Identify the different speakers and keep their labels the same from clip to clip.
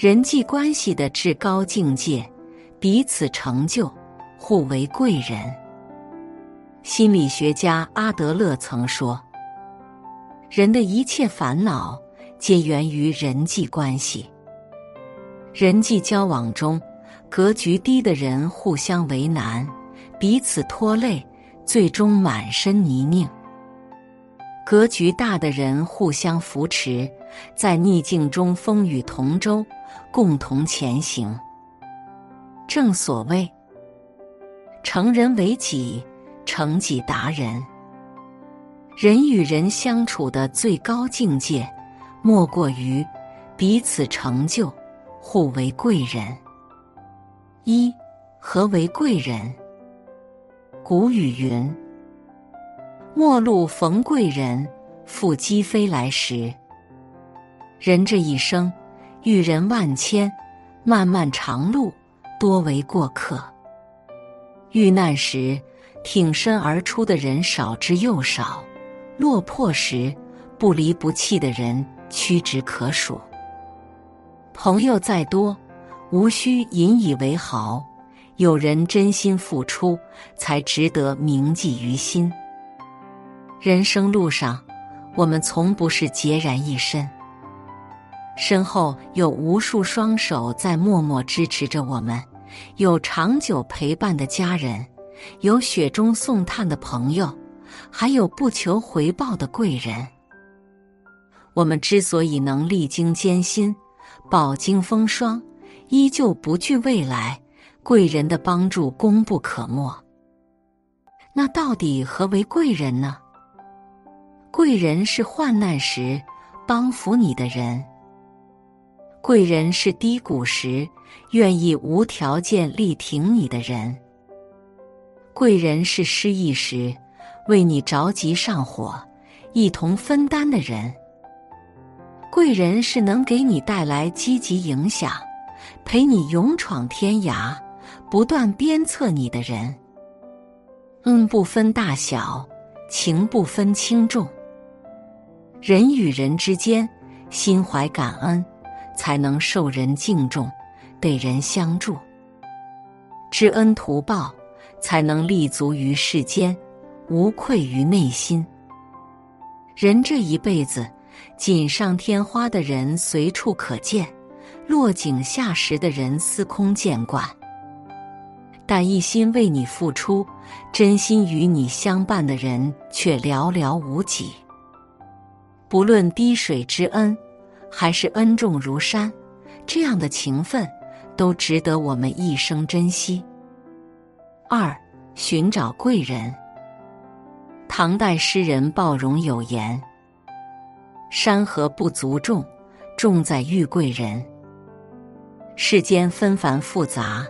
Speaker 1: 人际关系的至高境界，彼此成就，互为贵人。心理学家阿德勒曾说：“人的一切烦恼皆源于人际关系。人际交往中，格局低的人互相为难，彼此拖累，最终满身泥泞；格局大的人互相扶持，在逆境中风雨同舟，共同前行。正所谓，成人为己。”成己达人，人与人相处的最高境界，莫过于彼此成就，互为贵人。一何为贵人？古语云：“陌路逢贵人，腹肌飞来时。”人这一生，遇人万千，漫漫长路，多为过客。遇难时。挺身而出的人少之又少，落魄时不离不弃的人屈指可数。朋友再多，无需引以为豪，有人真心付出，才值得铭记于心。人生路上，我们从不是孑然一身，身后有无数双手在默默支持着我们，有长久陪伴的家人。有雪中送炭的朋友，还有不求回报的贵人。我们之所以能历经艰辛、饱经风霜，依旧不惧未来，贵人的帮助功不可没。那到底何为贵人呢？贵人是患难时帮扶你的人，贵人是低谷时愿意无条件力挺你的人。贵人是失意时为你着急上火、一同分担的人；贵人是能给你带来积极影响、陪你勇闯天涯、不断鞭策你的人。恩不分大小，情不分轻重。人与人之间心怀感恩，才能受人敬重，被人相助，知恩图报。才能立足于世间，无愧于内心。人这一辈子，锦上添花的人随处可见，落井下石的人司空见惯。但一心为你付出、真心与你相伴的人却寥寥无几。不论滴水之恩，还是恩重如山，这样的情分，都值得我们一生珍惜。二，寻找贵人。唐代诗人鲍荣有言：“山河不足重，重在遇贵人。”世间纷繁复杂，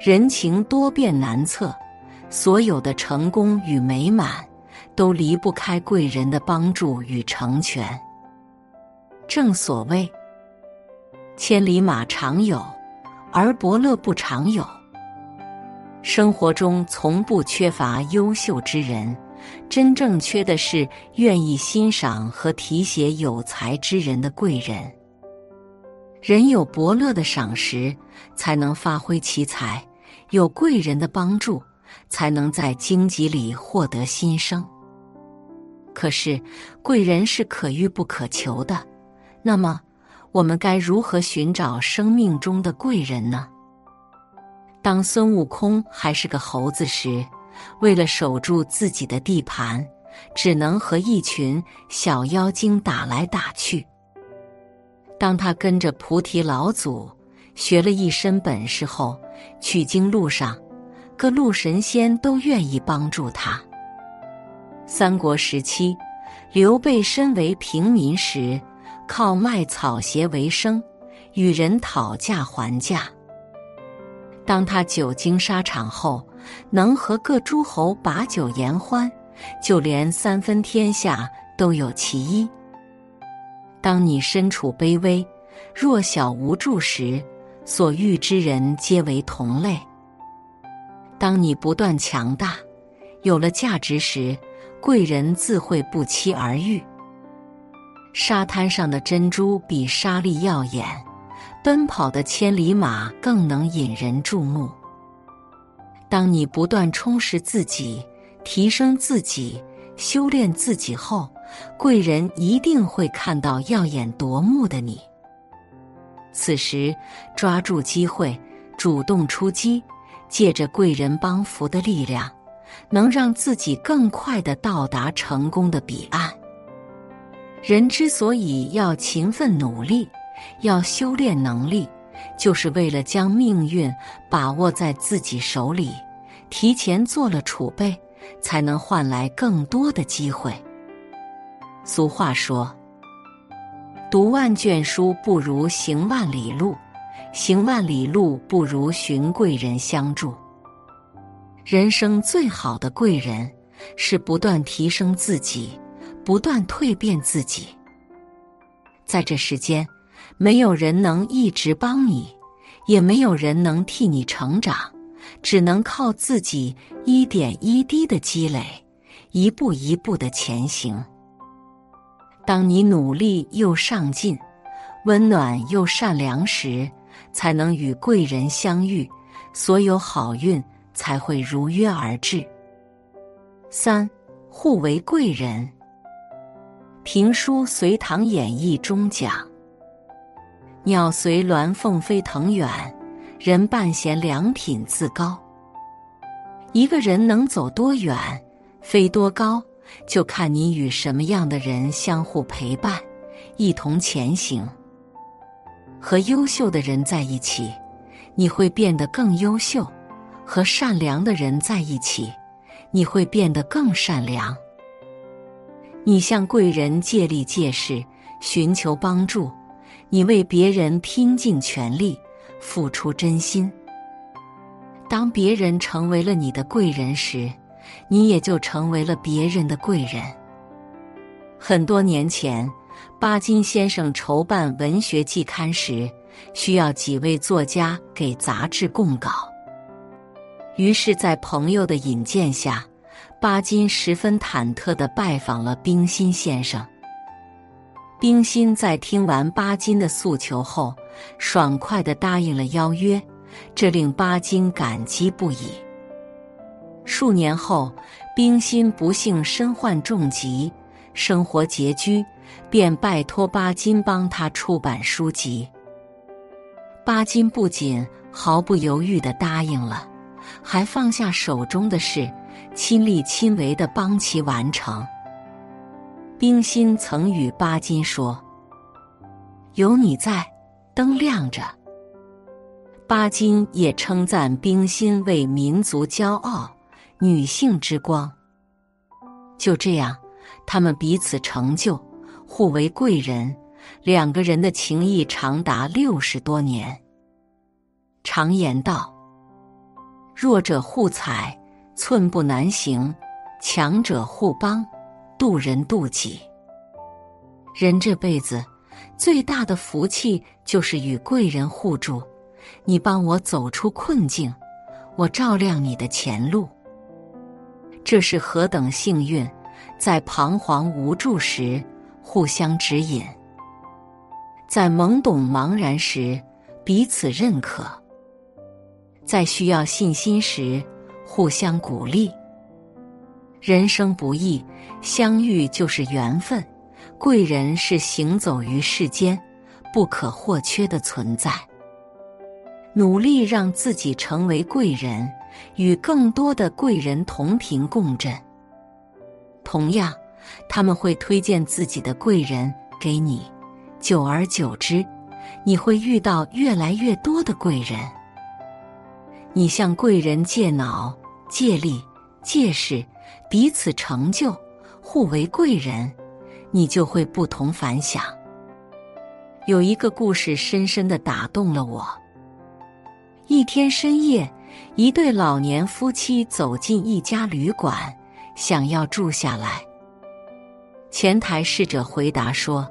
Speaker 1: 人情多变难测，所有的成功与美满，都离不开贵人的帮助与成全。正所谓：“千里马常有，而伯乐不常有。”生活中从不缺乏优秀之人，真正缺的是愿意欣赏和提携有才之人的贵人。人有伯乐的赏识，才能发挥奇才；有贵人的帮助，才能在荆棘里获得新生。可是，贵人是可遇不可求的。那么，我们该如何寻找生命中的贵人呢？当孙悟空还是个猴子时，为了守住自己的地盘，只能和一群小妖精打来打去。当他跟着菩提老祖学了一身本事后，取经路上，各路神仙都愿意帮助他。三国时期，刘备身为平民时，靠卖草鞋为生，与人讨价还价。当他久经沙场后，能和各诸侯把酒言欢，就连三分天下都有其一。当你身处卑微、弱小无助时，所遇之人皆为同类；当你不断强大、有了价值时，贵人自会不期而遇。沙滩上的珍珠比沙粒耀眼，奔跑的千里马更能引人注目。当你不断充实自己、提升自己、修炼自己后，贵人一定会看到耀眼夺目的你。此时，抓住机会，主动出击，借着贵人帮扶的力量，能让自己更快的到达成功的彼岸。人之所以要勤奋努力，要修炼能力，就是为了将命运把握在自己手里，提前做了储备，才能换来更多的机会。俗话说。读万卷书不如行万里路，行万里路不如寻贵人相助。人生最好的贵人是不断提升自己，不断蜕变自己。在这世间，没有人能一直帮你，也没有人能替你成长，只能靠自己一点一滴的积累，一步一步的前行。当你努力又上进、温暖又善良时，才能与贵人相遇，所有好运才会如约而至。三，互为贵人。评书《隋唐演义》中讲：“鸟随鸾凤飞腾远，人伴贤良品自高。”一个人能走多远，飞多高？就看你与什么样的人相互陪伴，一同前行。和优秀的人在一起，你会变得更优秀；和善良的人在一起，你会变得更善良。你向贵人借力借势，寻求帮助；你为别人拼尽全力，付出真心。当别人成为了你的贵人时，你也就成为了别人的贵人。很多年前，巴金先生筹办文学季刊时，需要几位作家给杂志供稿。于是，在朋友的引荐下，巴金十分忐忑的拜访了冰心先生。冰心在听完巴金的诉求后，爽快的答应了邀约，这令巴金感激不已。数年后，冰心不幸身患重疾，生活拮据，便拜托巴金帮他出版书籍。巴金不仅毫不犹豫的答应了，还放下手中的事，亲力亲为的帮其完成。冰心曾与巴金说：“有你在，灯亮着。”巴金也称赞冰心为民族骄傲。女性之光。就这样，他们彼此成就，互为贵人，两个人的情谊长达六十多年。常言道：“弱者互踩，寸步难行；强者互帮，渡人渡己。”人这辈子最大的福气就是与贵人互助，你帮我走出困境，我照亮你的前路。这是何等幸运，在彷徨无助时互相指引，在懵懂茫然时彼此认可，在需要信心时互相鼓励。人生不易，相遇就是缘分，贵人是行走于世间不可或缺的存在。努力让自己成为贵人。与更多的贵人同频共振，同样，他们会推荐自己的贵人给你。久而久之，你会遇到越来越多的贵人。你向贵人借脑、借力、借势，彼此成就，互为贵人，你就会不同凡响。有一个故事深深的打动了我。一天深夜。一对老年夫妻走进一家旅馆，想要住下来。前台侍者回答说：“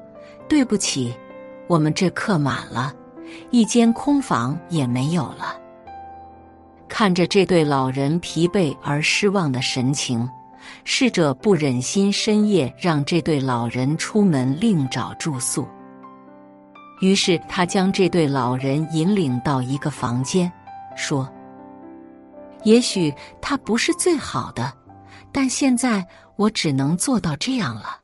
Speaker 1: 对不起，我们这客满了，一间空房也没有了。”看着这对老人疲惫而失望的神情，侍者不忍心深夜让这对老人出门另找住宿。于是他将这对老人引领到一个房间，说：“也许他不是最好的，但现在我只能做到这样了。”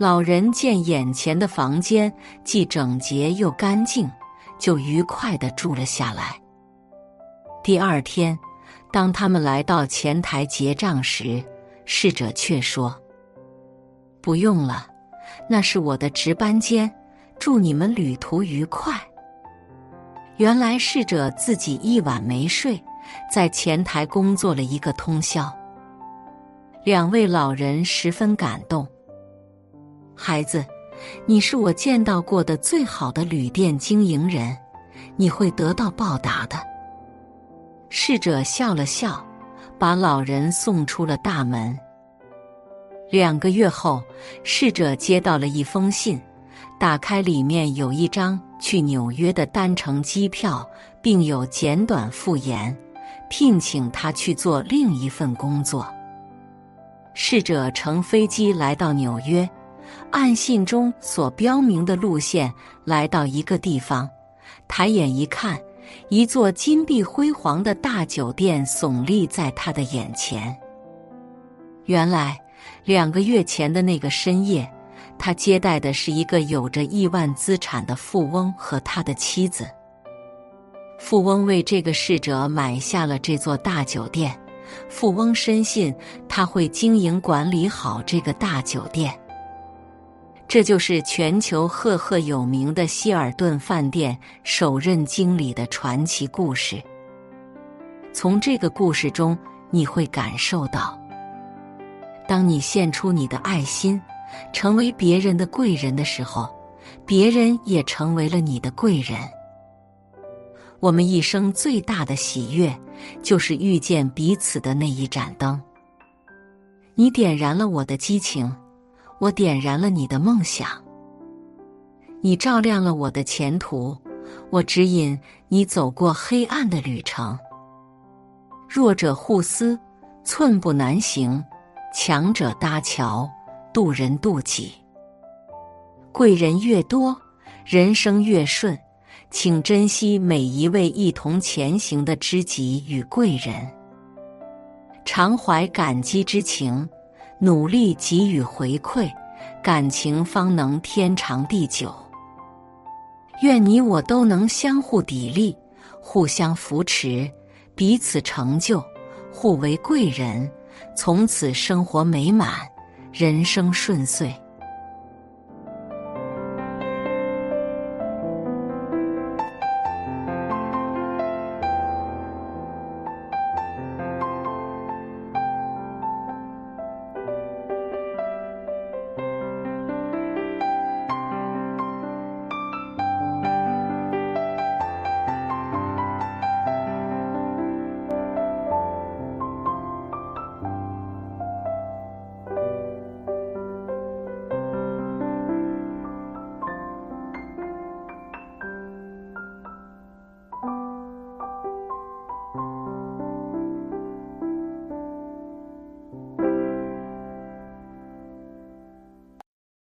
Speaker 1: 老人见眼前的房间既整洁又干净，就愉快的住了下来。第二天，当他们来到前台结账时，侍者却说：“不用了，那是我的值班间。”祝你们旅途愉快。原来侍者自己一晚没睡，在前台工作了一个通宵。两位老人十分感动。孩子，你是我见到过的最好的旅店经营人，你会得到报答的。侍者笑了笑，把老人送出了大门。两个月后，侍者接到了一封信。打开，里面有一张去纽约的单程机票，并有简短复言，聘请他去做另一份工作。侍者乘飞机来到纽约，按信中所标明的路线来到一个地方，抬眼一看，一座金碧辉煌的大酒店耸立在他的眼前。原来，两个月前的那个深夜。他接待的是一个有着亿万资产的富翁和他的妻子。富翁为这个逝者买下了这座大酒店。富翁深信他会经营管理好这个大酒店。这就是全球赫赫有名的希尔顿饭店首任经理的传奇故事。从这个故事中，你会感受到，当你献出你的爱心。成为别人的贵人的时候，别人也成为了你的贵人。我们一生最大的喜悦，就是遇见彼此的那一盏灯。你点燃了我的激情，我点燃了你的梦想。你照亮了我的前途，我指引你走过黑暗的旅程。弱者互撕，寸步难行；强者搭桥。渡人渡己，贵人越多，人生越顺。请珍惜每一位一同前行的知己与贵人，常怀感激之情，努力给予回馈，感情方能天长地久。愿你我都能相互砥砺，互相扶持，彼此成就，互为贵人，从此生活美满。人生顺遂。